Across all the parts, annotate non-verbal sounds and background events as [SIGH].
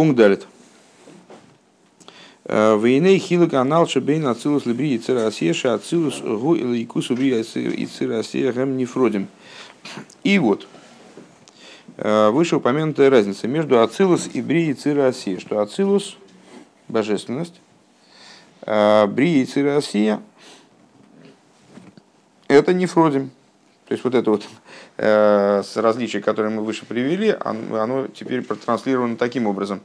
Пункт далит. Войны хилы канал шебейн ацилус либри и цира асеша ацилус гу или икус убри и цира асея гэм нефродим. И вот, вышеупомянутая разница между ацилус и бри и цира асея, что ацилус – божественность, бри и цира асея – это нефродим. То есть вот это вот э, различие, которое мы выше привели, оно, оно теперь протранслировано таким образом,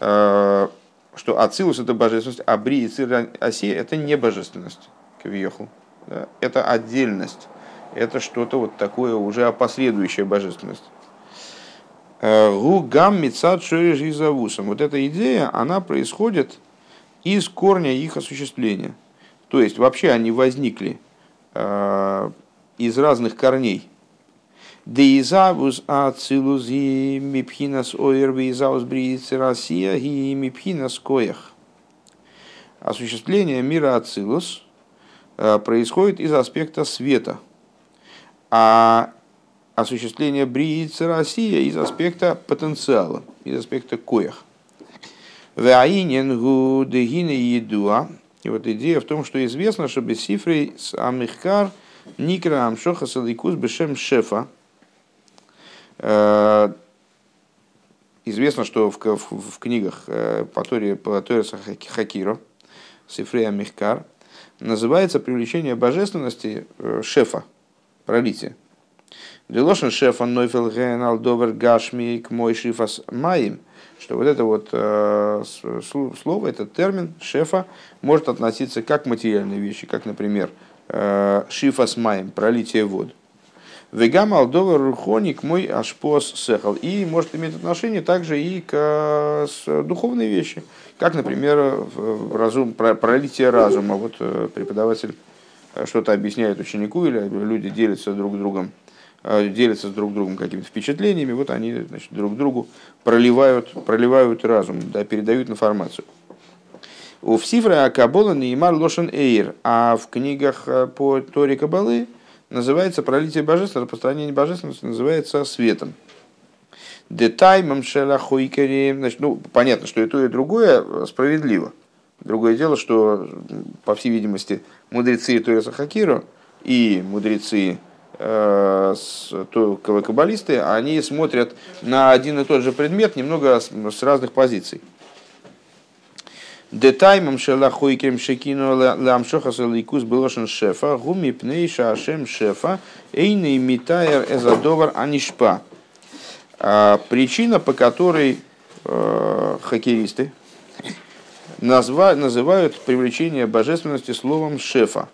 э, что Ацилус это божественность, а Бри и Цир Оси это не божественность, Кавиехал. Да? Это отдельность, это что-то вот такое уже опосредующая божественность. Гугам Мицад Шорежизавусом. Вот эта идея, она происходит из корня их осуществления. То есть вообще они возникли э, из разных корней. Деизавус ацилус и мипхинас оир визаус бриицы Россия и мипхинас коях. Осуществление мира ацилус э, происходит из аспекта света, а осуществление бриицы Россия из аспекта потенциала, из аспекта коях. Ваинен гу дегина едуа. И вот идея в том, что известно, что без с амихкар – Никра Амшоха Саликус Бешем Шефа. Э, известно, что в, в, в книгах э, по Торе, по Торе Хакиро, Сифрея Мехкар, называется привлечение божественности э, шефа, пролитие. Делошен шефа нойфел ген алдовер гашми к мой шифас маим, что вот это вот э, слово, этот термин шефа может относиться как к материальной вещи, как, например, Э, шифас маем, пролитие вод. Вегам алдова рухоник мой ашпос сехал. И может иметь отношение также и к духовной вещи, как, например, разум, пролитие разума. Вот э, преподаватель э, что-то объясняет ученику, или люди делятся друг с другом, делятся с друг другом какими-то впечатлениями, вот они значит, друг другу проливают, проливают разум, да, передают информацию. У Всифра Кабола Неймар Лошен Эйр, а в книгах э, по Торе Кабалы называется пролитие божества, распространение божественности называется светом. Детаймом шелахойкери, значит, ну, понятно, что и то, и другое справедливо. Другое дело, что, по всей видимости, мудрецы Тора Сахакиру и мудрецы э, каббалисты, они смотрят на один и тот же предмет немного с, с разных позиций. Детаймом шелахойкем шекину ламшоха саликус белошен шефа, гуми пней шашем шефа, эйный митайер эзадовар анишпа. А, причина, по которой э, хоккеисты назва, называют привлечение божественности словом шефа,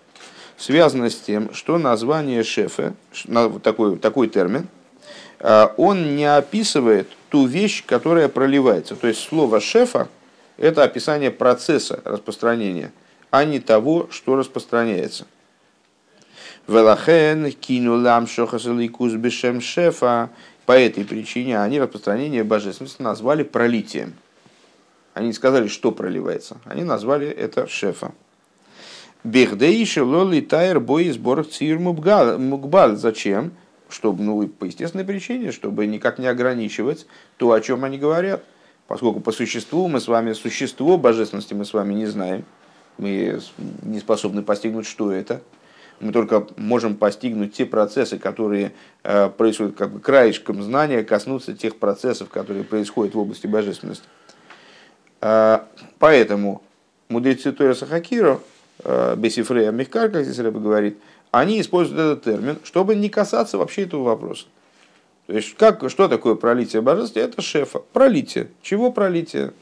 связано с тем, что название шефа, такой, такой термин, а, он не описывает ту вещь, которая проливается. То есть слово шефа – это описание процесса распространения, а не того, что распространяется. Велахен кинулам шохасаликус бешем шефа. По этой причине они распространение божественности назвали пролитием. Они не сказали, что проливается. Они назвали это шефа. Бехдейши лоли тайр бой сбор цир мукбал. Зачем? Чтобы, ну, по естественной причине, чтобы никак не ограничивать то, о чем они говорят поскольку по существу мы с вами, существо божественности мы с вами не знаем, мы не способны постигнуть, что это. Мы только можем постигнуть те процессы, которые э, происходят как бы краешком знания, коснуться тех процессов, которые происходят в области божественности. Э, поэтому мудрецы Тора Сахакиро, э, Бесифрея Мехкар, как здесь Рэба говорит, они используют этот термин, чтобы не касаться вообще этого вопроса. То есть, как, что такое пролитие божества? Это шефа. Пролитие. Чего пролитие?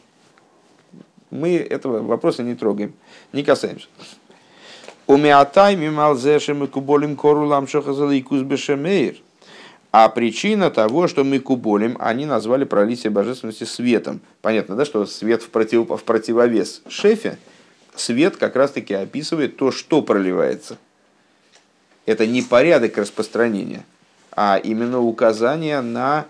Мы этого вопроса не трогаем, не касаемся. Умятай мималзешем и куболим корулам шохазаликус бешемейр. А причина того, что мы куболим, они назвали пролитие божественности светом. Понятно, да, что свет в, против, в противовес шефе, свет как раз-таки описывает то, что проливается. Это не порядок распространения – а именно указание на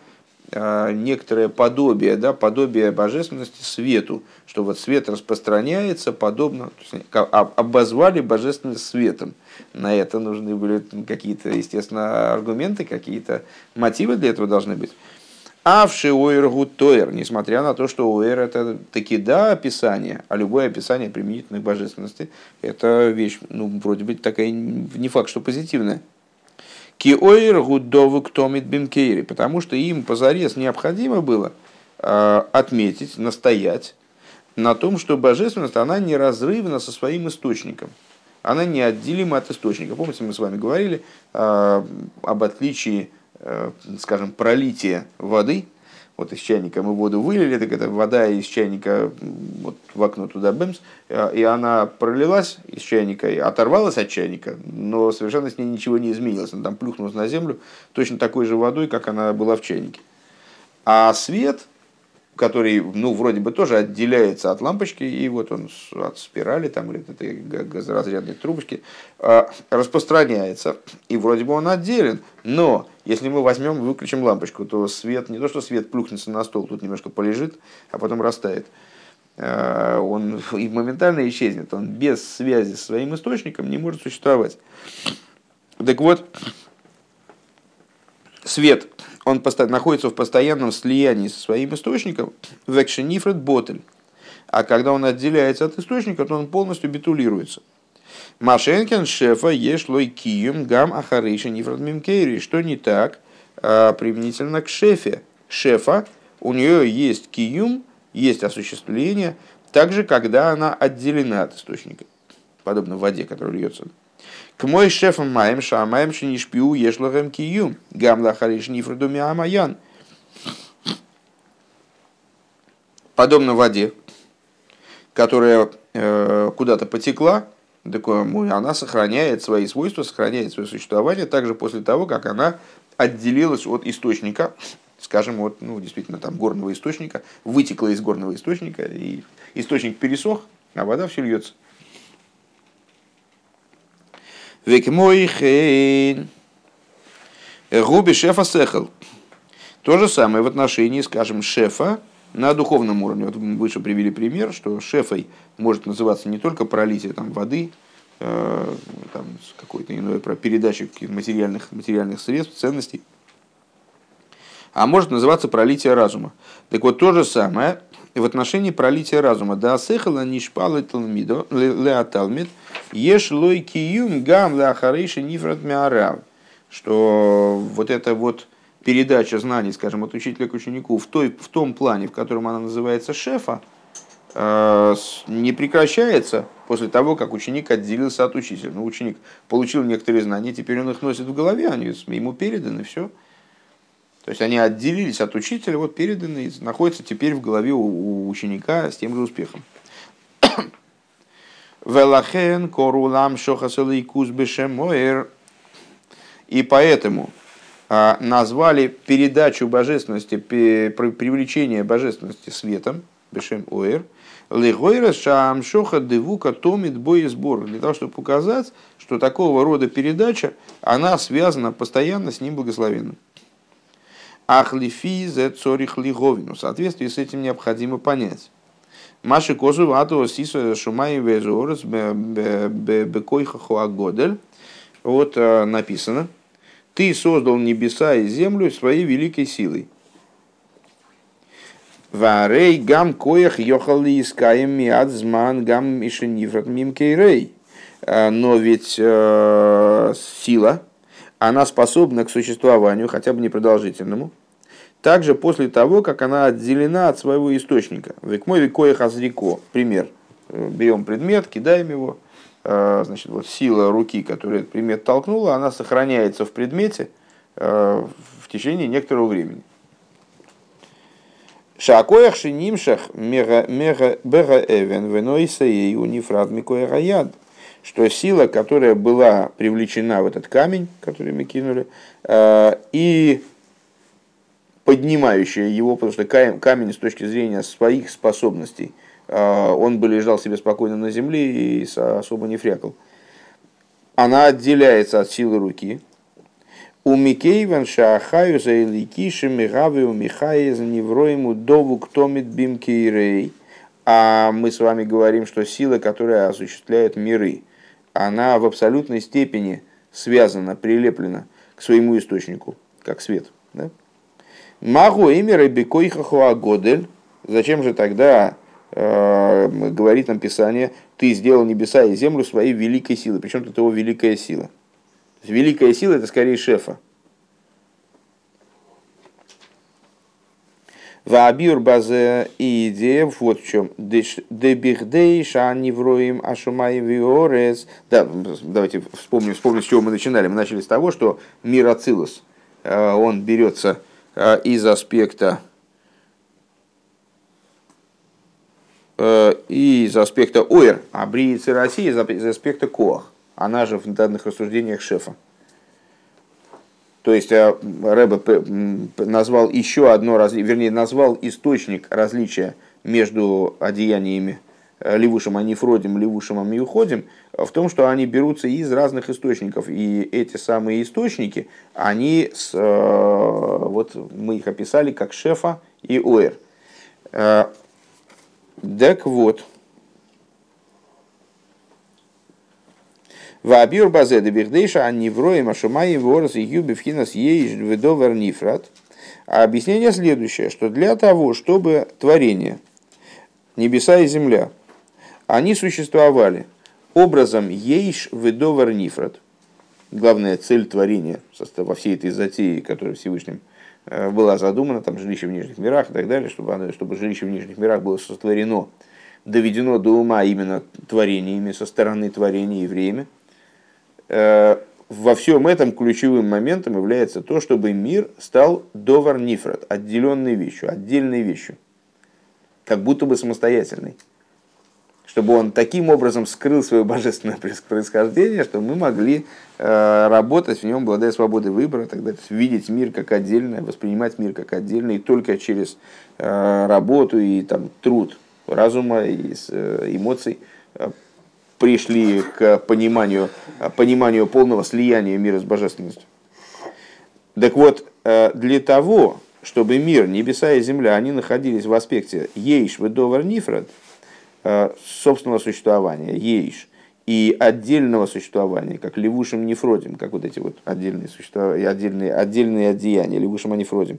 э, некоторое подобие, да, подобие божественности свету, что вот свет распространяется подобно, обозвали божественность светом. На это нужны были какие-то, естественно, аргументы, какие-то мотивы для этого должны быть. Авши ойр гутойр, несмотря на то, что ойр это таки да описание, а любое описание применительной божественности, это вещь, ну, вроде бы такая, не факт, что позитивная. Ки ойр гудову ктомит бимкейри, потому что им позарез необходимо было э, отметить, настоять на том, что божественность, она неразрывна со своим источником. Она неотделима от источника. Помните, мы с вами говорили э, об отличии Э, скажем, пролитие воды, вот из чайника мы воду вылили, так это вода из чайника вот в окно туда бэмс, э, и она пролилась из чайника, оторвалась от чайника, но совершенно с ней ничего не изменилось. Она там плюхнулась на землю точно такой же водой, как она была в чайнике. А свет, который, ну, вроде бы тоже отделяется от лампочки, и вот он от спирали там, или от этой газоразрядной трубочки, а, распространяется, и вроде бы он отделен, но если мы возьмем и выключим лампочку, то свет, не то что свет плюхнется на стол, тут немножко полежит, а потом растает, а, он [LAUGHS] и моментально исчезнет, он без связи с своим источником не может существовать. Так вот, свет он находится в постоянном слиянии со своим источником, в экшенифред ботель. А когда он отделяется от источника, то он полностью битулируется. Машенкин шефа ешлой кием гам ахарейша нифред мимкейри. Что не так а, применительно к шефе. Шефа, у нее есть киюм, есть осуществление, также когда она отделена от источника. Подобно воде, которая льется. К мой шефам маем шамаем шинишпиу ешлахем киюм. Гамла хариш нифрдуми амаян. Подобно воде, которая э, куда-то потекла, такое, она сохраняет свои свойства, сохраняет свое существование также после того, как она отделилась от источника, скажем, вот, ну, действительно, там, горного источника, вытекла из горного источника, и источник пересох, а вода все льется. Век мой хейн. Губи шефа сехал. То же самое в отношении, скажем, шефа на духовном уровне. Вот мы выше привели пример, что шефой может называться не только пролитие там, воды, э, там, какой-то иной про передачу материальных, материальных средств, ценностей, а может называться пролитие разума. Так вот, то же самое в отношении пролития разума. Да сехала нишпала талмидо леаталмид еш лой киюм гам леахарейши нифрат миарав. Что вот эта вот передача знаний, скажем, от учителя к ученику в, той, в том плане, в котором она называется шефа, э, не прекращается после того, как ученик отделился от учителя. Ну, ученик получил некоторые знания, теперь он их носит в голове, они ему переданы, все. То есть они отделились от учителя, вот переданы, находятся теперь в голове у ученика с тем же успехом. Велахен корулам шохасалейкус бешемоэр. И поэтому назвали передачу божественности, привлечение божественности светом, бешем оэр, легойра шам шоха девука томит боезбор, для того, чтобы показать, что такого рода передача, она связана постоянно с ним благословенным. Ахлифи зе цорих лиговину. В соответствии с этим необходимо понять. Маши козу вату сису шумай везорес бекойха хуагодель. Вот э, написано. Ты создал небеса и землю своей великой силой. Варей гам коях йохали искаем миад зман гам мишенифрат мимкейрей. Э, но ведь э, сила, она способна к существованию, хотя бы непродолжительному, также после того, как она отделена от своего источника. Век мой векое хазрико. Пример. Берем предмет, кидаем его. Э, значит, вот сила руки, которая этот предмет толкнула, она сохраняется в предмете э, в течение некоторого времени. Шакоях шинимшах мега бега эвен венойса и унифрад микоя что сила, которая была привлечена в этот камень, который мы кинули, э, и поднимающая его, потому что камень с точки зрения своих способностей, он бы лежал себе спокойно на земле и особо не фрякал. Она отделяется от силы руки. У Микейван Шахаю за Иликиши Мигавы у Михая за Невроему Дову Ктомит Бимкейрей. А мы с вами говорим, что сила, которая осуществляет миры, она в абсолютной степени связана, прилеплена к своему источнику, как свет. Магу эмира бекойхахуа годель. Зачем же тогда, говорит нам Писание, ты сделал небеса и землю своей великой силой. Причем тут его великая сила. Великая сила это скорее шефа. Ваабир базе и идея вот в чем. Дебихдей шанивроим ашумаем виорес. Да, давайте вспомним, вспомним, с чего мы начинали. Мы начали с того, что мир Ацилус, э, он берется э, из аспекта э, из аспекта Оэр, а Бриицы России из аспекта Коах. Она же в данных рассуждениях шефа. То есть э, Рэбе назвал еще одно, вернее, назвал источник различия между одеяниями э, Левушем Анифродим, Левушем Амиуходим в том, что они берутся из разных источников. И эти самые источники, они, с, э, вот мы их описали как Шефа и Оэр. Так вот, Вабир базе де бихдейша а не вроем ашумаи ворос и юби вхинас еиш ведовер нифрат. А объяснение следующее, что для того, чтобы творение, небеса и земля, они существовали образом еиш ведовер нифрат. Главная цель творения во всей этой затее, которая Всевышним была задумана, там жилище в нижних мирах и так далее, чтобы, чтобы жилище в нижних мирах было сотворено, доведено до ума именно творениями со стороны творения и время – Э, во всем этом ключевым моментом является то, чтобы мир стал довар нифрат, отделенной вещью, отдельной вещью, как будто бы самостоятельной. Чтобы он таким образом скрыл свое божественное происхождение, что мы могли э, работать в нем, обладая свободой выбора, тогда видеть мир как отдельное, воспринимать мир как отдельный только через э, работу и там, труд разума и эмоций пришли к пониманию, пониманию полного слияния мира с божественностью. Так вот, э, для того, чтобы мир, небеса и земля, они находились в аспекте ейш ведовар нифрат, э, собственного существования, ейш, и отдельного существования, как левушим нефродим, как вот эти вот отдельные, существования, отдельные, отдельные одеяния, левушим анефродим.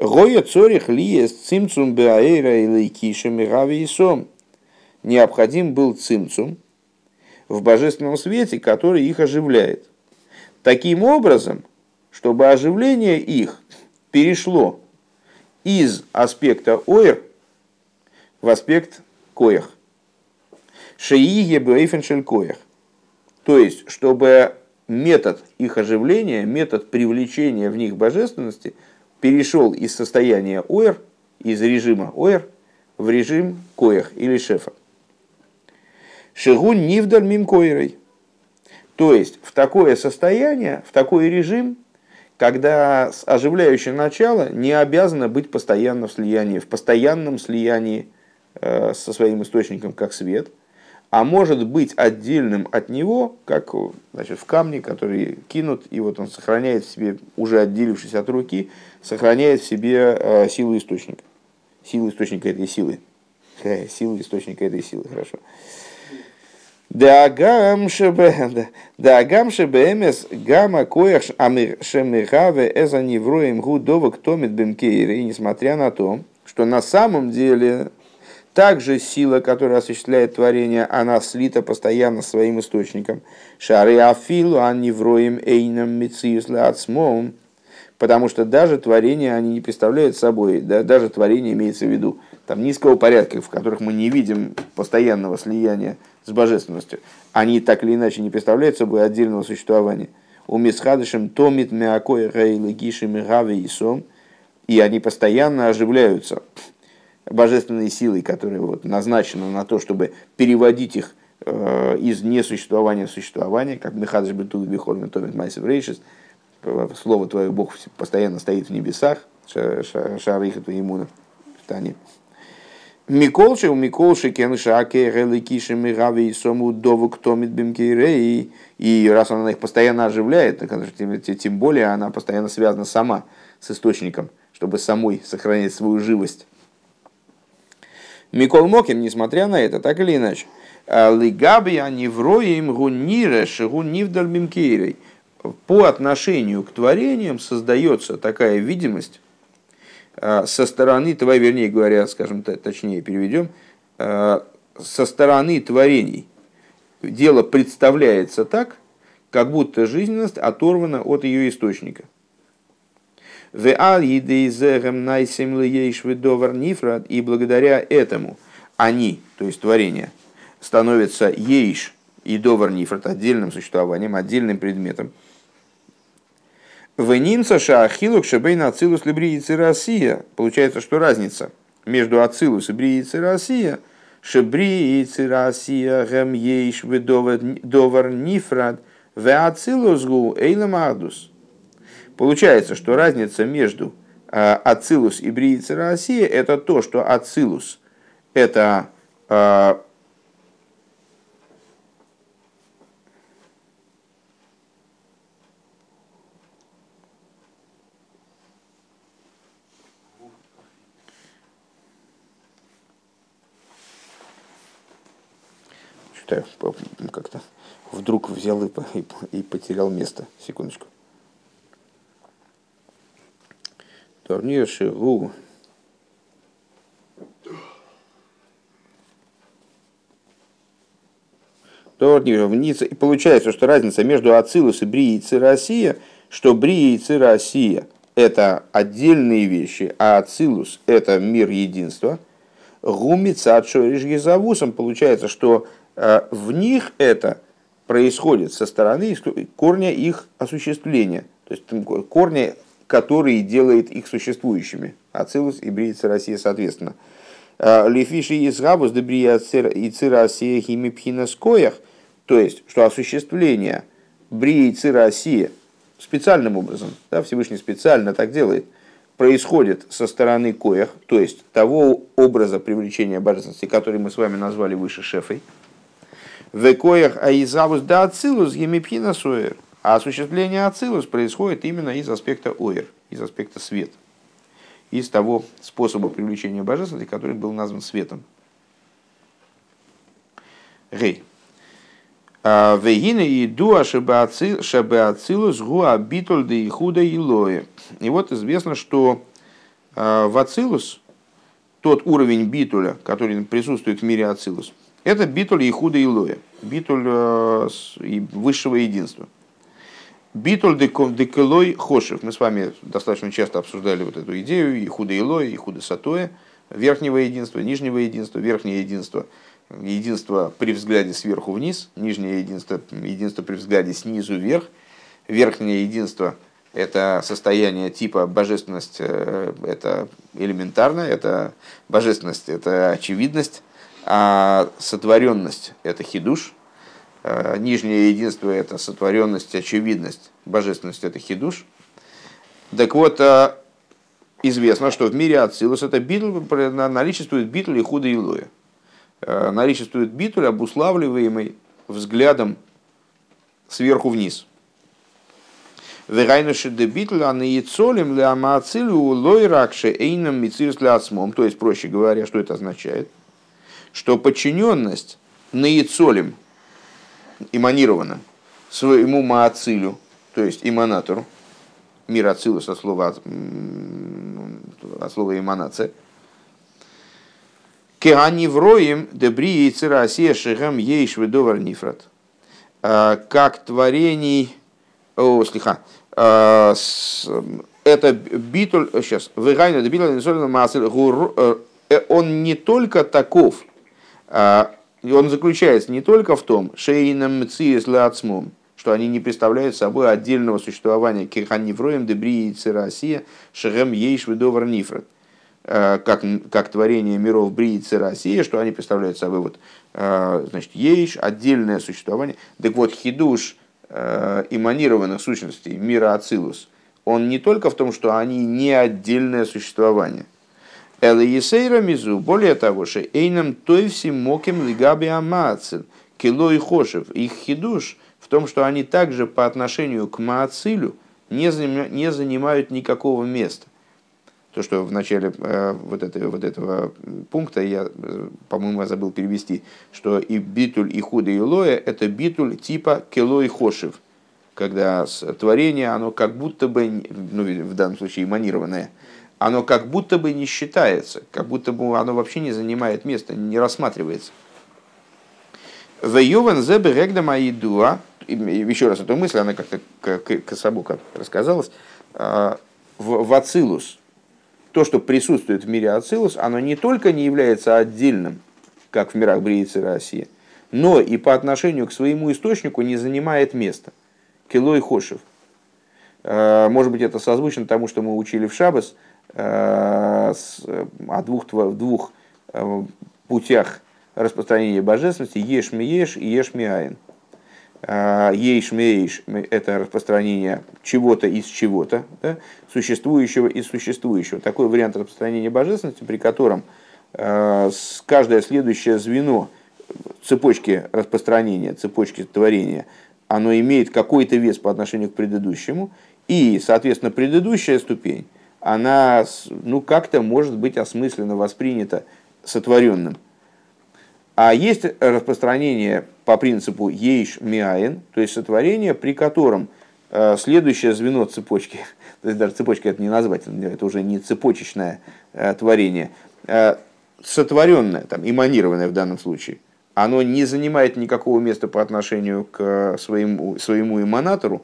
Гоя цорих лиес цимцум беаэра и лейкишем и рави и сом необходим был цимцум в божественном свете, который их оживляет. Таким образом, чтобы оживление их перешло из аспекта оир в аспект коях. Шеиге бейфеншель коях. То есть, чтобы метод их оживления, метод привлечения в них божественности перешел из состояния оир, из режима оир, в режим коях или шефа. Шигун нивдар мимкойрой. То есть в такое состояние, в такой режим, когда оживляющее начало не обязано быть постоянно в слиянии, в постоянном слиянии со своим источником, как свет, а может быть отдельным от него, как значит, в камне, который кинут, и вот он сохраняет в себе, уже отделившись от руки, сохраняет в себе э, силу источника. Силу источника этой силы. Силу источника этой силы, хорошо. Дагам шебемес гама коях шемихаве эза невроем гудовок томит бемкейры. И несмотря на то, что на самом деле также сила, которая осуществляет творение, она слита постоянно своим источником. Шары афилу ан невроем эйнам мициус лацмоум. Потому что даже творение они не представляют собой, да, даже творение имеется в виду там, низкого порядка, в которых мы не видим постоянного слияния с божественностью, они так или иначе не представляют собой отдельного существования. У Мисхадышем томит мякой рейлы гишем и сом, и они постоянно оживляются божественной силой, которая вот назначена на то, чтобы переводить их э, из несуществования в существование, как Михадыш Бетул Бихолмен Томит Майсев Рейшис, слово твое Бог постоянно стоит в небесах, шарыха твоему в Тане. Миколши, у Миколши, Кеншаке, Реликиши, Мирави и Сому, Дову, Ктомит, Бимкирей. И раз она их постоянно оживляет, тем, более она постоянно связана сама с источником, чтобы самой сохранять свою живость. Микол Моким, несмотря на это, так или иначе, Лигаби они вроем гуннире шигуннивдаль бимкирей. По отношению к творениям создается такая видимость, со стороны твоей, вернее говоря, скажем точнее переведем, со стороны творений дело представляется так, как будто жизненность оторвана от ее источника. И благодаря этому они, то есть творение, становятся ейш и довар нифрат отдельным существованием, отдельным предметом. Венинца шаахилук шебейна ацилус либриицы Россия. Получается, что разница между ацилус и бриицы Россия – Шебриицы Россия гем ейш довар нифрад в ацилус эйлам ардус. Получается, что разница между а, ацилус и бриицы Россия это то, что ацилус это а, читаю, как-то вдруг взял и потерял место. Секундочку. Турнир Шигу. И получается, что разница между Ацилус и Брии и Циросия, что Брия и Циросия – это отдельные вещи, а Ацилус – это мир единства. Гумица от Шориш получается, что Э, в них это происходит со стороны корня их осуществления, то есть корня, который делает их существующими. Ацилус и Бриица Россия, соответственно. Э, Лифиши из Габус и Цирасия Химипхина Скоях, то есть, что осуществление Брии Цирасия специальным образом, да, Всевышний специально так делает, происходит со стороны коях, то есть того образа привлечения божественности, который мы с вами назвали выше шефой, Векоях аизавус да ацилус гемипхина суэр. А осуществление ацилус происходит именно из аспекта оэр, из аспекта свет. Из того способа привлечения божественности, который был назван светом. Гей. А, Вегина и дуа шабеацилус гуа битуль де ихуда и лоя. И вот известно, что а, в ацилус, тот уровень битуля, который присутствует в мире ацилус, это битуль Ихуда Илоя, битуль э, высшего единства. Битуль декелой хошев. Мы с вами достаточно часто обсуждали вот эту идею Ихуда Илоя, Ихуда Сатоя, верхнего единства, нижнего единства, верхнее единство, единство при взгляде сверху вниз, нижнее единство, единство при взгляде снизу вверх, верхнее единство – это состояние типа божественность, э, это элементарно, это божественность, это очевидность, а сотворенность – это хидуш, нижнее единство – это сотворенность, очевидность, божественность – это хидуш. Так вот, а, известно, что в мире Ацилус это битуль, наличествует битуль и худо илуя. А, наличествует битуль, обуславливаемый взглядом сверху вниз. Вегайнуши де битуль, а наицолим ля маацилю лойракше эйном мицирс ля То есть, проще говоря, что это означает? что подчиненность наицолем эманирована своему маацилю, то есть эманатору, мир ацилу со слова, от слова эманация, Кеани вроем дебри и цирасия шехам ейш ведовар нифрат. А, как творений... О, слиха. А, это битуль... Сейчас. Вегайна дебитуль э, он не только таков, а, и он заключается не только в том, что они не представляют собой отдельного существования кирханнивроем дебри и цирасия шерем ейш ведовар а, как, как творение миров бри и цирасия, что они представляют собой вот, а, значит, ейш, отдельное существование. Так вот, хидуш эманированных сущностей мира Ацилус, он не только в том, что они не отдельное существование – Элиесейра мизу, более того, что эйнам тойвси моким лигаби амаацин, кило и хошев. Их хидуш в том, что они также по отношению к маацилю не, не занимают никакого места. То, что в начале э, вот, этого, вот этого пункта я, э, по-моему, забыл перевести, что и битуль, и худа, и лоя – это битуль типа кило и хошев, когда творение, оно как будто бы, ну, в данном случае, эманированное – оно как будто бы не считается, как будто бы оно вообще не занимает места, не рассматривается. В Ювен зебе регда маидуа, еще раз эту мысль, она как-то кособоко рассказалась, а, в, в Ацилус, то, что присутствует в мире Ацилус, оно не только не является отдельным, как в мирах Бриицы России, но и по отношению к своему источнику не занимает места. Кило и Хошев. А, может быть, это созвучно тому, что мы учили в Шабас – о двух, двух э, путях распространения божественности еш ми еш и еш ми айн. Э, еш ми еш – это распространение чего-то из чего-то, да? существующего из существующего. Такой вариант распространения божественности, при котором каждое следующее звено цепочки распространения, цепочки творения, оно имеет какой-то вес по отношению к предыдущему, и, соответственно, предыдущая ступень – она ну, как-то может быть осмысленно воспринята сотворенным. А есть распространение по принципу ейш миаин, то есть сотворение, при котором э, следующее звено цепочки, [LAUGHS] то есть даже цепочка это не назвать, это уже не цепочечное э, творение, э, сотворенное, там, эманированное в данном случае, оно не занимает никакого места по отношению к своему, своему эманатору,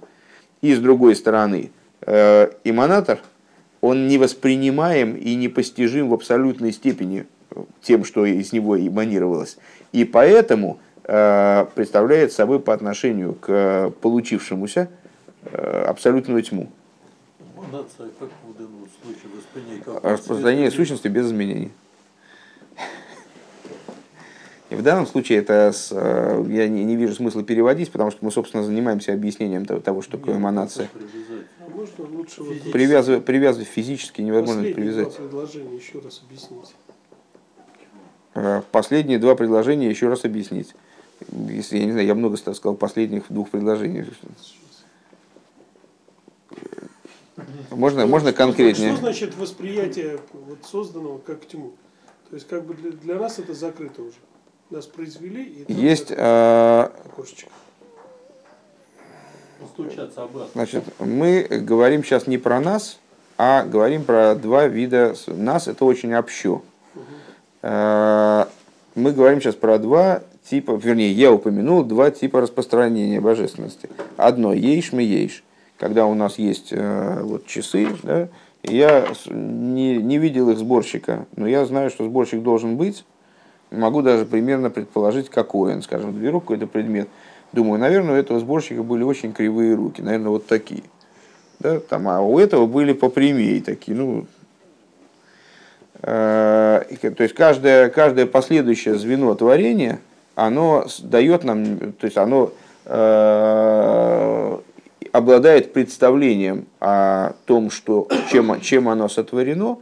и с другой стороны, эманатор – он не воспринимаем и не постижим в абсолютной степени тем, что из него эманировалось. И поэтому э, представляет собой по отношению к получившемуся э, абсолютную тьму. Распространение сущности без изменений. И в данном случае это с, э, я не, не вижу смысла переводить, потому что мы, собственно, занимаемся объяснением того, того что такое эманация. Можно лучше вот привязывать, привязывать физически невозможно привязать. Два предложения еще раз объяснить. Э, последние два предложения еще раз объяснить. Если я не знаю, я много сказал последних двух предложений. Можно, что, можно конкретнее. Что значит восприятие вот созданного как тьму? То есть как бы для, для нас это закрыто уже. Нас произвели и есть э, окошечко постучаться обратно. Значит, мы говорим сейчас не про нас, а говорим про два вида. Нас это очень общо. Угу. Мы говорим сейчас про два типа, вернее, я упомянул два типа распространения божественности. Одно ейш мы ейш, когда у нас есть э, вот часы, да, я не, не видел их сборщика, но я знаю, что сборщик должен быть. Могу даже примерно предположить, какой он. Скажем, беру какой-то предмет, Думаю, наверное, у этого сборщика были очень кривые руки, наверное, вот такие. Да, там, а у этого были попрямее такие, ну, э, то есть каждое, каждое последующее звено творения, оно дает нам, то есть оно э, обладает представлением о том, что, чем, чем оно сотворено,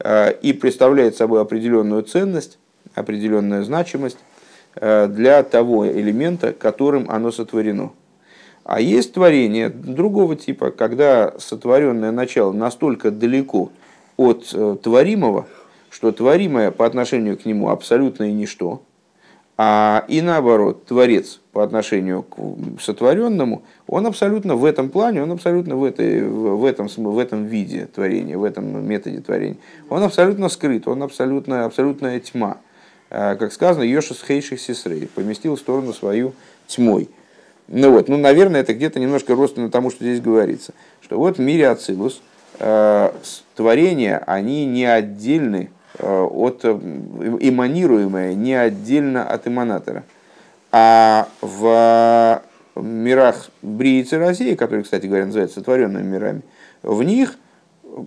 э, и представляет собой определенную ценность, определенную значимость, для того элемента, которым оно сотворено. А есть творение другого типа, когда сотворенное начало настолько далеко от э, творимого, что творимое по отношению к нему абсолютно и ничто, а и наоборот, творец по отношению к сотворенному, он абсолютно в этом плане, он абсолютно в, этой, в, этом, в этом виде творения, в этом методе творения. Он абсолютно скрыт, он абсолютно, абсолютная тьма. А, как сказано, Йошес Хейших Сесрей, поместил в сторону свою тьмой. Ну вот, ну, наверное, это где-то немножко родственно тому, что здесь говорится. Что вот в мире Ацилус э, творения, они не отдельны э, от э, эманируемые, не отдельно от эманатора. А в мирах Бриицы России, которые, кстати говоря, называются сотворенными мирами, в них,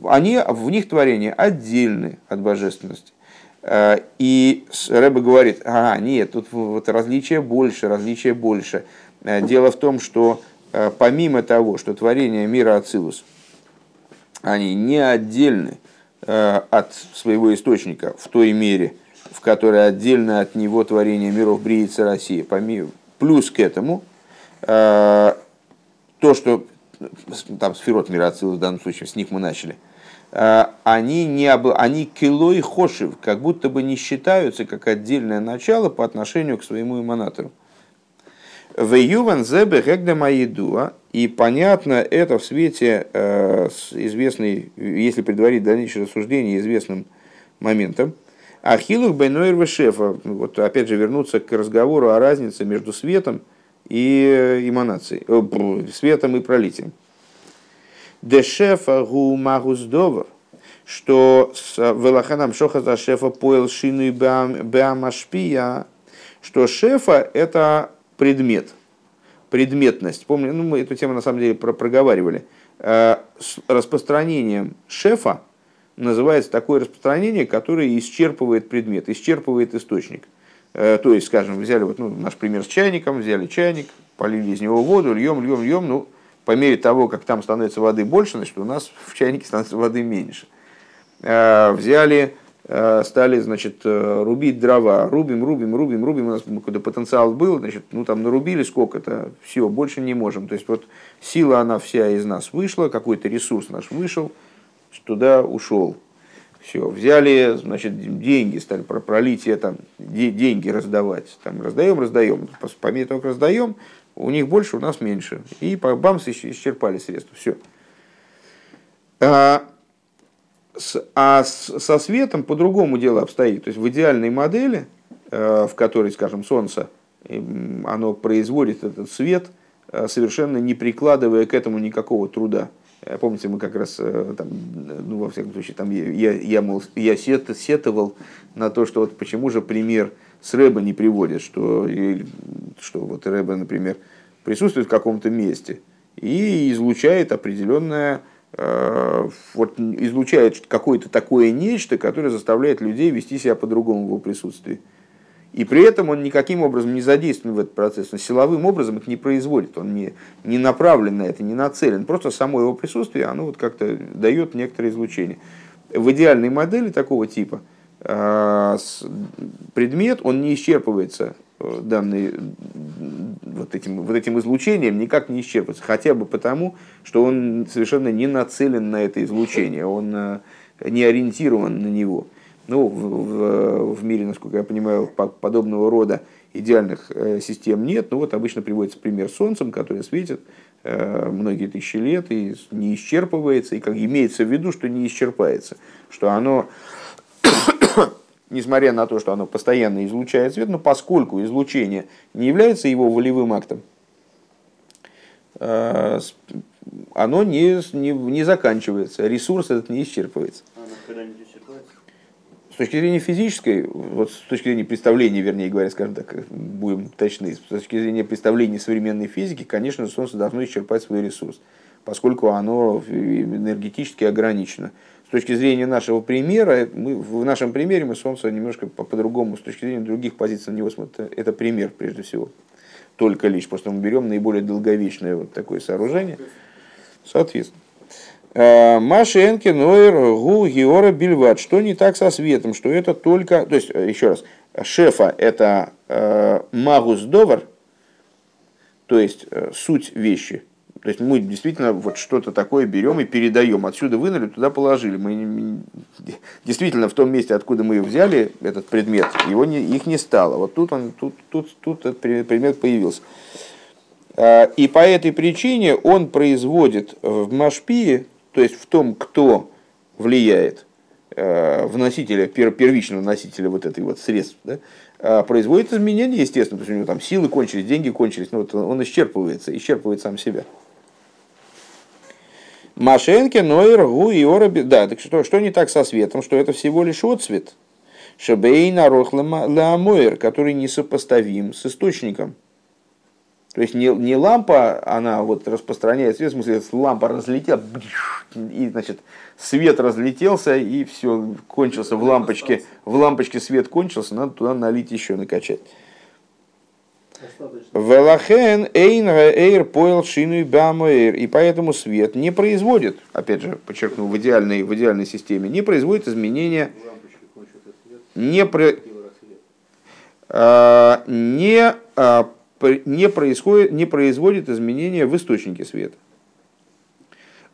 они, в них творения отдельны от божественности. Э, и Рэбе говорит, а, нет, тут вот различия больше, различия больше. Э, дело в том, что э, помимо того, что творение мира Ацилус, они не отдельны от своего источника в той мере, в которой отдельно от него творение миров Бриица России. Помимо, плюс к этому, то, что там сферот мира Ацилус в данном случае, с них мы начали – они, не об... они кило и хошев, как будто бы не считаются как отдельное начало по отношению к своему эманатору. В Юван Зебе Маидуа, и понятно это в свете э, известной, если предварить дальнейшее рассуждение известным моментом, Ахилух Бенойр Шефа, вот опять же вернуться к разговору о разнице между светом и эманацией, э, светом и пролитием. Дешефа гу магуздовар, что с Велаханам Шохаза Шефа поел шину Беамашпия, что шефа это предмет, предметность. Помню, ну, мы эту тему на самом деле проговаривали. Э, с распространением шефа называется такое распространение, которое исчерпывает предмет, исчерпывает источник. Э, то есть, скажем, взяли вот, ну, наш пример с чайником, взяли чайник, полили из него воду, льем, льем, льем, ну, по мере того, как там становится воды больше, значит, у нас в чайнике становится воды меньше. Э, взяли, э, стали, значит, рубить дрова, рубим, рубим, рубим, рубим, у нас какой-то потенциал был, значит, ну, там нарубили сколько-то, все, больше не можем. То есть, вот сила, она вся из нас вышла, какой-то ресурс наш вышел, туда ушел. Все, взяли, значит, деньги, стали про пролитие, там, деньги раздавать. Там, раздаем, раздаем. По мере того, как раздаем, у них больше, у нас меньше. И бамс исчерпали средства. Все. А, с, а с, со светом по-другому дело обстоит. То есть в идеальной модели, э, в которой, скажем, Солнце, оно производит этот свет, э, совершенно не прикладывая к этому никакого труда. Э, помните, мы как раз, там, ну, во всяком случае, там я, я, мол, я сетовал на то, что вот почему же пример с Рэба не приводит, что, что вот Рэба, например, присутствует в каком-то месте и излучает определенное, э, вот излучает какое-то такое нечто, которое заставляет людей вести себя по-другому в его присутствии. И при этом он никаким образом не задействован в этот процесс, он силовым образом это не производит, он не, не направлен на это, не нацелен. Просто само его присутствие, оно вот как-то дает некоторое излучение. В идеальной модели такого типа предмет, он не исчерпывается э, данный, вот, этим, вот этим излучением, никак не исчерпывается. Хотя бы потому, что он совершенно не нацелен на это излучение, он э, не ориентирован на него. Ну, в, в, в мире, насколько я понимаю, подобного рода идеальных э, систем нет. Но вот обычно приводится пример Солнцем, который светит э, многие тысячи лет и не исчерпывается, и как имеется в виду, что не исчерпается, что оно, несмотря на то, что оно постоянно излучает свет, но поскольку излучение не является его волевым актом, э, оно не, не, не заканчивается, ресурс этот не исчерпывается. А оно когда-нибудь с точки зрения физической, вот с точки зрения представления, вернее говоря, скажем так, будем точны, с точки зрения представления современной физики, конечно, Солнце должно исчерпать свой ресурс, поскольку оно энергетически ограничено. С точки зрения нашего примера, мы, в нашем примере мы Солнце немножко по-другому, с точки зрения других позиций на него смотрим. Это пример, прежде всего. Только лишь, просто мы берем наиболее долговечное вот такое сооружение. Соответственно. Э, Машенки Нойер Гу Геора Бильват. Что не так со светом? Что это только... То есть, э, еще раз, шефа это э, магус довар, то есть э, суть вещи. То есть мы действительно вот что-то такое берем и передаем. Отсюда вынули, туда положили. Мы действительно в том месте, откуда мы взяли этот предмет, его не, их не стало. Вот тут он, тут, тут, тут этот предмет появился. Э, и по этой причине он производит в Машпии то есть в том, кто влияет э, в носителя, первичного носителя вот этой вот средств, да, э, производит изменения, естественно, потому что у него там силы кончились, деньги кончились, ну, вот он исчерпывается, исчерпывает сам себя. Машенке, Нойер, Гу и Ороби. Да, так что, что не так со светом, что это всего лишь отцвет. Шабейна Рохламоер, который несопоставим с источником. То есть не, не лампа, она вот распространяет свет, в смысле, лампа разлетела, и, значит, свет разлетелся, и все, кончился в лампочке, в лампочке свет кончился, надо туда налить еще, накачать. Велахен эйн эйр поел шину и И поэтому свет не производит, опять же, подчеркну, в идеальной, в идеальной системе, не производит изменения, не, про, а, не а, не, происходит, не производит изменения в источнике света.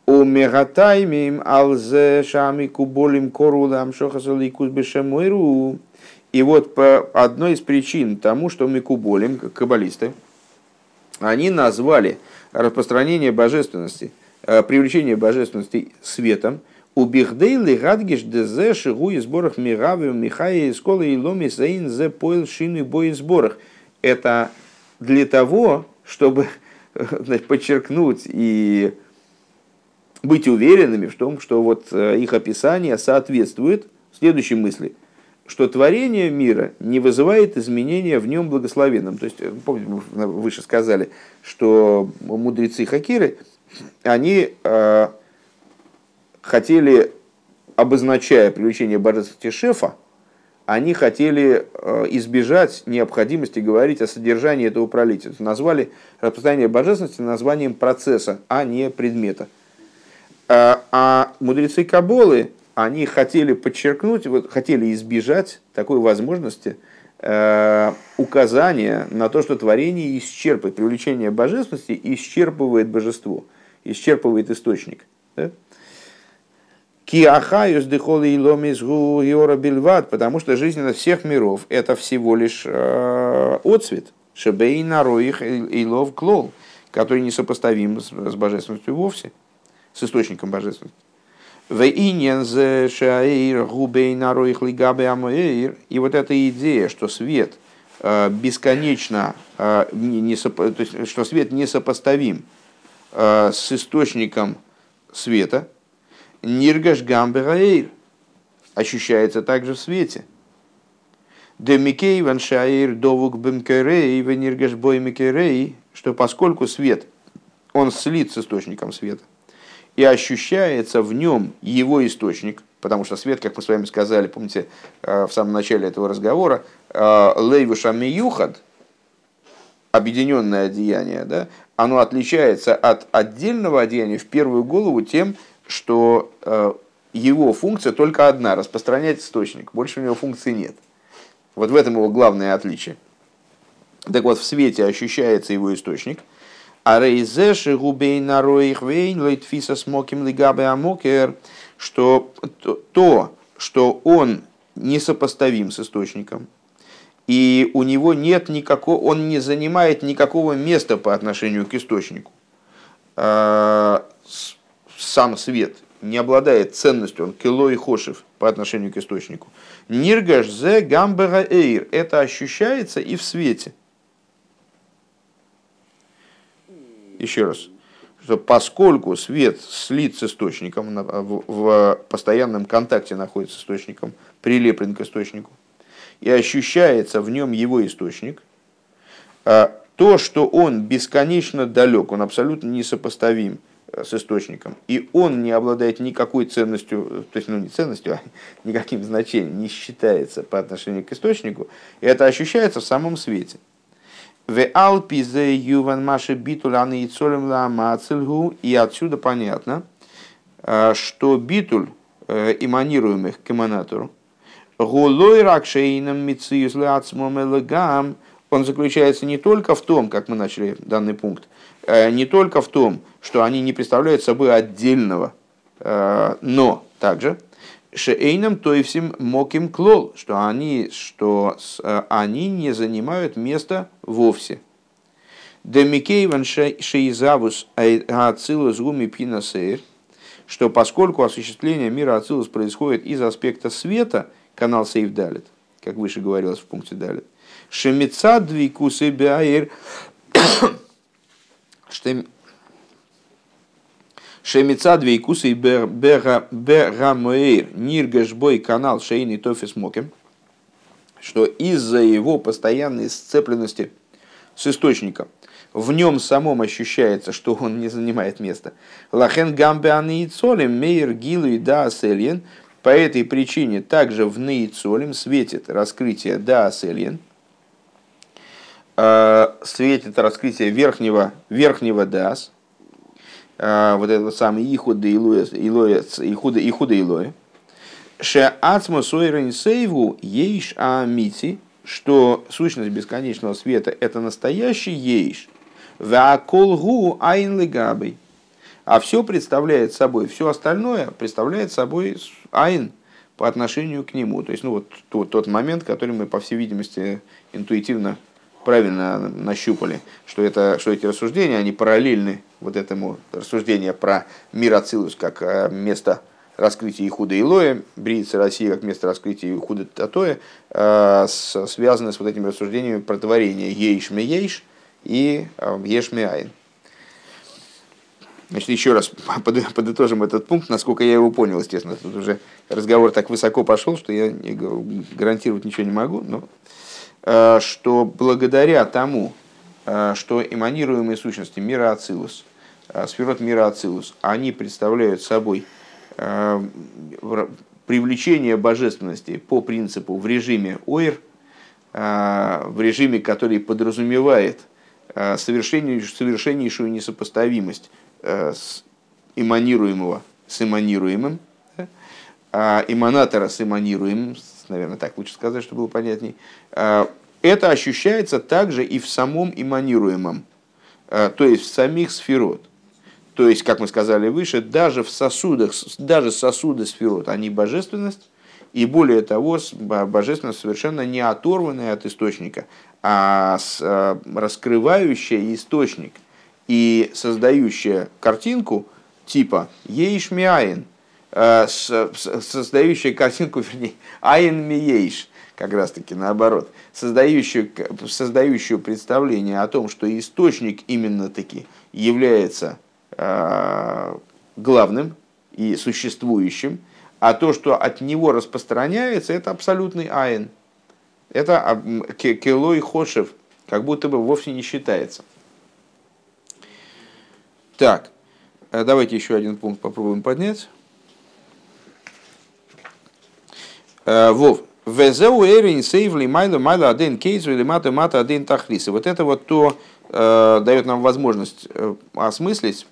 У мегатаймим алзе шами куболим корулам шохасаликус И вот по одной из причин тому, что мы куболим, каббалисты, они назвали распространение божественности, э, привлечение божественности светом, у бихдейли гадгиш дезе шигу и сборах мигавы михая из колы и ломи заин зе поил шины бой сборах. Это для того, чтобы [LAUGHS] значит, подчеркнуть и быть уверенными в том, что вот э, их описание соответствует следующей мысли, что творение мира не вызывает изменения в нем благословенном. То есть, э, помните, мы выше сказали, что мудрецы Хакиры, они э, хотели, обозначая привлечение божественности шефа, они хотели э, избежать необходимости говорить о содержании этого пролития. Назвали распространение божественности названием процесса, а не предмета. А, а мудрецы Каболы, они хотели подчеркнуть, вот, хотели избежать такой возможности э, указания на то, что творение исчерпывает, привлечение божественности исчерпывает божество, исчерпывает источник. Да? Киахаюс дехоли иломис гуиора бельват, потому что жизненность всех миров – это всего лишь э, отцвет, шебей нароих илов клол, который несопоставим с, с божественностью вовсе, с источником божественности. И вот эта идея, что свет э, бесконечно, э, не, то есть, что свет несопоставим э, с источником света – Ниргаш гамбераэйр ощущается также в свете. Демикей ваншаир довук бемкерей в ниргаш бой что поскольку свет, он слит с источником света, и ощущается в нем его источник, потому что свет, как мы с вами сказали, помните, э, в самом начале этого разговора, э, лейву шамиюхад, объединенное одеяние, да, оно отличается от отдельного одеяния в первую голову тем, что э, его функция только одна – распространять источник. Больше у него функции нет. Вот в этом его главное отличие. Так вот, в свете ощущается его источник. А рейзеши губей нароих вейн лейтфиса смоким лигабе амокер, что то, что он несопоставим с источником, и у него нет никакого, он не занимает никакого места по отношению к источнику. А, сам свет не обладает ценностью, он кило и хошев по отношению к источнику. Ниргаш зе гамбера эйр. Это ощущается и в свете. Еще раз. Что поскольку свет слит с источником, в постоянном контакте находится с источником, прилеплен к источнику, и ощущается в нем его источник, а то, что он бесконечно далек, он абсолютно несопоставим Э, с источником, и он не обладает никакой ценностью, то есть, ну, не ценностью, [LAUGHS] а никаким значением, не считается по отношению к источнику, и это ощущается в самом свете. В Алпизе Юван Маши Битуль и Цолем и отсюда понятно, э, что битуль э, эманируемых к эманатору, Гулой ракшейном мициюс лацмом он заключается не только в том, как мы начали данный пункт, Э, не только в том, что они не представляют собой отдельного, э, но также шеэйном то и всем моким клол, что они, что э, они не занимают места вовсе. Демикейван шейзавус ацилус гуми пинасейр, что поскольку осуществление мира Ацилус происходит из аспекта света, канал Сейф Далит, как выше говорилось в пункте Далит, Шемица двикусы бяир [COUGHS] Шемица двейкуса и берамуэйр ниргашбой канал шейный тофис мокем, что из-за его постоянной сцепленности с источником, в нем самом ощущается, что он не занимает места. Лахен гамбе и цолем мейр гилу и да по этой причине также в Нейцолем светит раскрытие да асельен – Э, светит раскрытие верхнего, верхнего дас, вот этот самый Ихуда Ихуда, Ихуда Илоя, Ше Ацмо Сойрен Сейву Ейш Амити, что сущность бесконечного света это настоящий Ейш, Ваколгу Айн Легабой. А все представляет собой, все остальное представляет собой Айн по отношению к нему. То есть, ну вот тот, тот момент, который мы, по всей видимости, интуитивно правильно нащупали, что, это, что эти рассуждения, они параллельны вот этому рассуждению про мир Ацилус как э, место раскрытия Ихуда Илоя, Бриица России как место раскрытия Ихуда Татоя, э, связаны с вот этими рассуждениями про творение Ейш Ейш и Еш Айн. Значит, еще раз [LAUGHS] подытожим этот пункт, насколько я его понял, естественно. Тут уже разговор так высоко пошел, что я гарантировать ничего не могу. Но э, что благодаря тому, э, что эманируемые сущности мира Ацилус, э, сферот мира Ацилус, они представляют собой привлечение божественности по принципу в режиме ОИР, в режиме, который подразумевает совершеннейшую несопоставимость Э, с эманируемого с эманируемым, а эманатора с эманируемым, наверное, так лучше сказать, чтобы было понятней, а, это ощущается также и в самом эманируемом, а, то есть в самих сферот. То есть, как мы сказали выше, даже в сосудах, даже сосуды сферот, они божественность, и более того, божественность совершенно не оторванная от источника, а раскрывающая источник – и создающая картинку типа «Ейш ми айн», э, создающая картинку, [LAUGHS] вернее, «Айн ми ейш», как раз таки наоборот, создающую, создающую представление о том, что источник именно таки является э, главным и существующим, а то, что от него распространяется, это абсолютный айн. Это келой хошев, как будто бы вовсе не считается. Так, э, давайте еще один пункт попробуем поднять. Э, Вов. Везеу эрин сейвли майла майла один кейзу или мата мата один тахлиса. Вот это вот то э, дает нам возможность э, осмыслить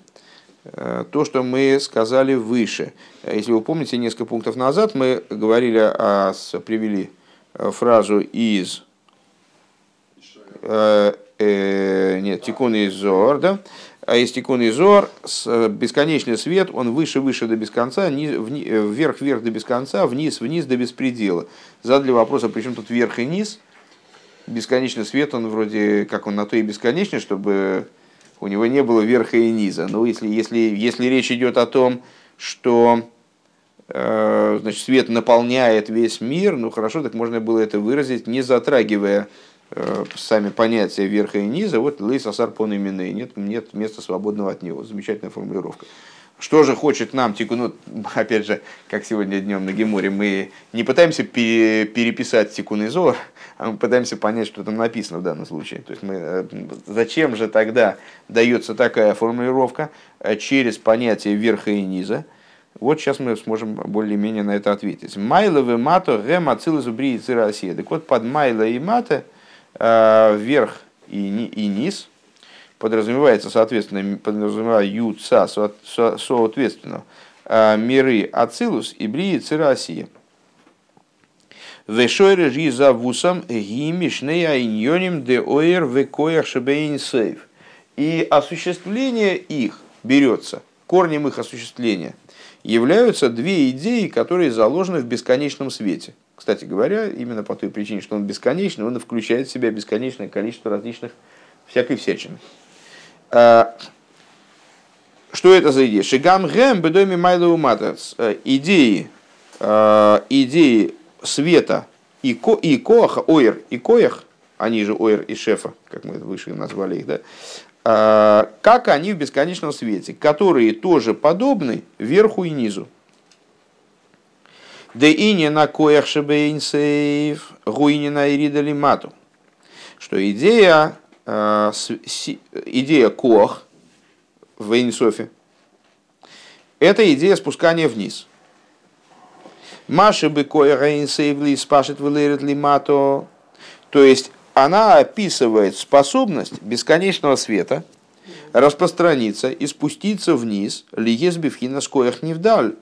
э, то, что мы сказали выше. Если вы помните, несколько пунктов назад мы говорили, о, привели фразу из э, э, нет, тикун из Зор, да, а истекун и зор, э, бесконечный свет, он выше-выше до без конца, вверх-вверх до без конца, вниз-вниз до беспредела. Задали вопрос, а при чем тут вверх и низ? Бесконечный свет, он вроде, как он на то и бесконечный, чтобы у него не было верха и низа. Но если, если, если речь идет о том, что э, значит, свет наполняет весь мир, ну хорошо, так можно было это выразить, не затрагивая Э, сами понятия верха и низа, вот лейс асар пон именей, нет, нет места свободного от него. Замечательная формулировка. Что же хочет нам тикун, ну, [LAUGHS] опять же, как сегодня днем на Геморе, мы не пытаемся переписать тикун и а мы пытаемся понять, что там написано в данном случае. То есть мы, э, зачем же тогда дается такая формулировка э, через понятие верха и низа? Вот сейчас мы сможем более-менее на это ответить. Майла вы мато гэм ацилус бри Россия. Так вот, под майла и мата – Э, вверх и, и низ подразумевается, соответственно, подразумевая юца, соответственно, э, миры Ацилус и Брии Цирасия. Вешойре жи за вусом гимишнея иньоним де оэр векоях шебейн сейв. И осуществление их берется, корнем их осуществления являются две идеи, которые заложены в бесконечном свете – кстати говоря, именно по той причине, что он бесконечный, он включает в себя бесконечное количество различных всякой всячины. А, что это за идея? Шигам гэм бедоми майла уматац. Э, идеи, э, идеи света и, ко, и коаха, ойр и коях, они же ойр и шефа, как мы выше назвали их, да, как они в бесконечном свете, которые тоже подобны верху и низу. Да и не на коях шебейнсейв, гуини на иридали мату. Что идея, э, идея кох в Эйнсофе, это идея спускания вниз. Маши бы коя рейнсейвли спашет вылерит ли мато. То есть она описывает способность бесконечного света распространиться и спуститься вниз, лиес бифхина скоях не вдаль,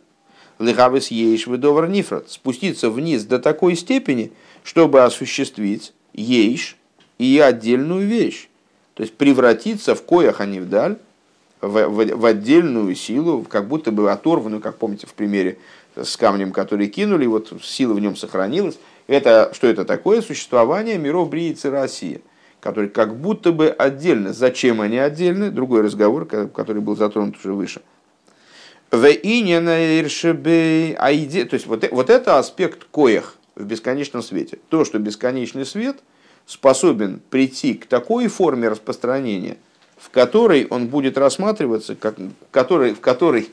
легавис ейш выдовар нифрат, спуститься вниз до такой степени, чтобы осуществить ейш и отдельную вещь. То есть превратиться в коях, а не вдаль, в, в, в отдельную силу, как будто бы оторванную, как помните в примере с камнем, который кинули, вот сила в нем сохранилась. Это, что это такое? Существование миров Бриицы России, которые как будто бы отдельно. Зачем они отдельны? Другой разговор, который был затронут уже выше. То есть вот, вот это аспект коях в бесконечном свете. То, что бесконечный свет способен прийти к такой форме распространения, в которой он будет рассматриваться, как, который, в которой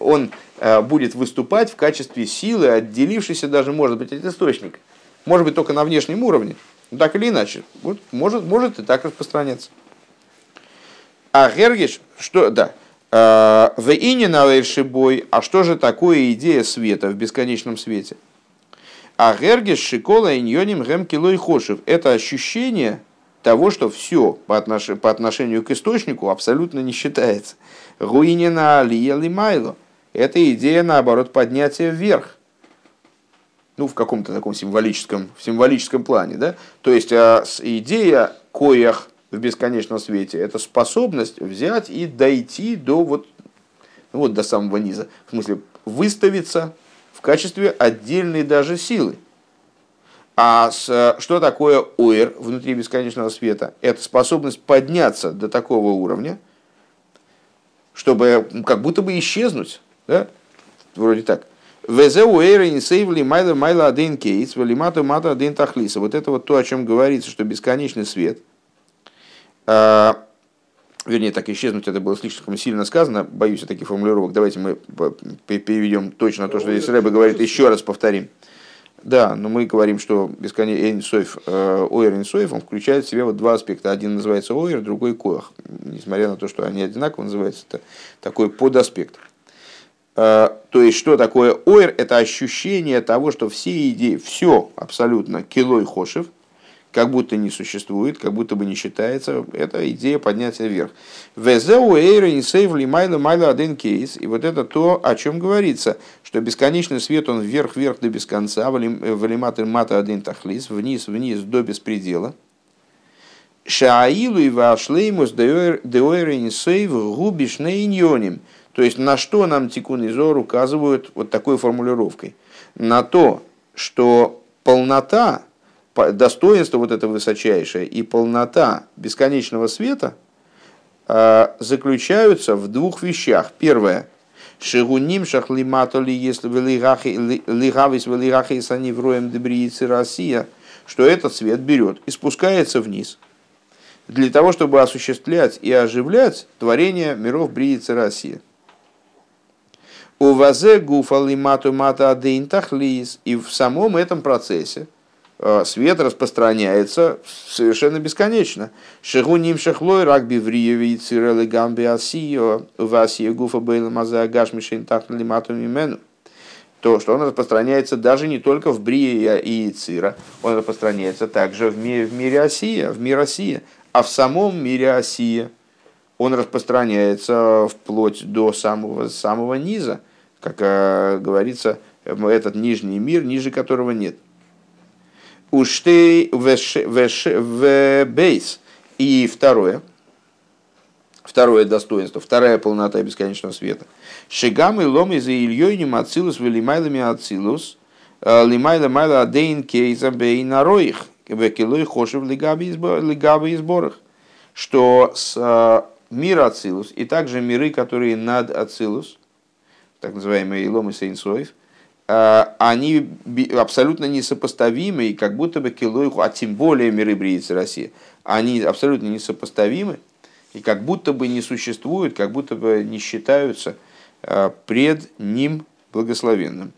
он э, будет выступать в качестве силы, отделившейся даже, может быть, от источника. Может быть, только на внешнем уровне. Но так или иначе. Вот, может, может и так распространяться. А Гергиш, что, да, э, в ине на а что же такое идея света в бесконечном свете? А Гергиш Шикола Иньоним Гем Килой Хошев. Это ощущение того, что все по, отнош... по отношению к источнику абсолютно не считается. Руинина Алия Лимайло. Это идея, наоборот, поднятия вверх. Ну, в каком-то таком символическом, в символическом плане. Да? То есть а, идея коях в бесконечном свете – это способность взять и дойти до, вот, ну, вот до самого низа. В смысле, выставиться в качестве отдельной даже силы. А с, что такое ойр внутри бесконечного света? Это способность подняться до такого уровня, чтобы как будто бы исчезнуть. Да? Вроде так. Везе уэйра инсейвли майла майла один кейс, валимату мата один. Вот это вот то, о чем говорится, что бесконечный свет. А, вернее, так исчезнуть это было слишком сильно сказано, боюсь таких формулировок. Давайте мы переведем точно то, что здесь Рэбе говорит, еще раз повторим. Да, но мы говорим, что бесконечный Эйнсойф, э, Ойр Эйнсойф, он включает в себя вот два аспекта. Один называется Ойр, другой Коах. Несмотря на то, что они одинаково называются, это такой подаспект. Э, то есть, что такое Ойр? Это ощущение того, что все идеи, все абсолютно килой хошев – как будто не существует, как будто бы не считается. Это идея поднятия вверх. Везеу эйра инсейвли майла майла один кейс. И вот это то, о чем говорится, что бесконечный свет, он вверх-вверх до без конца, валиматер мата один тахлис, вниз-вниз до беспредела. Шаилу и вашлеймус деойра инсейв губиш нейньоним. То есть, на что нам Тикун и Зор указывают вот такой формулировкой? На то, что полнота достоинство вот это высочайшее и полнота бесконечного света а, заключаются в двух вещах. Первое. Шигуним шахлиматоли, если лигавис велигахи сани вроем дебриицы Россия, что этот свет берет и спускается вниз для того, чтобы осуществлять и оживлять творение миров Бриицы Россия. У вазе гуфали мату мата адейн тахлис. И в самом этом процессе Э, свет распространяется совершенно бесконечно. Шегуним шехлой рак бивриеви цирелы гамби асио васия гуфа бейла маза агаш мишин лимату мимену. То, что он распространяется даже не только в Брие и Цира, он распространяется также в мире, в мире Осия, в мир Осия, а в самом мире Осия он распространяется вплоть до самого, самого низа, как э, говорится, этот нижний мир, ниже которого нет. Уштей в бейс. И второе, второе достоинство, вторая полнота бесконечного света. Шигам и лом из Ильёйним ацилус велимайлами ацилус, э, лимайла майла адейн кейза бейн ароих, векилой хошев лигаби и сборах. Что с э, мир ацилус и также миры, которые над ацилус, так называемые Илом и Сейнсоев – Э, они абсолютно несопоставимы, и как будто бы килойху, а тем более миры Бриицы России, они абсолютно несопоставимы, и как будто бы не существуют, как будто бы не считаются э, пред ним благословенным.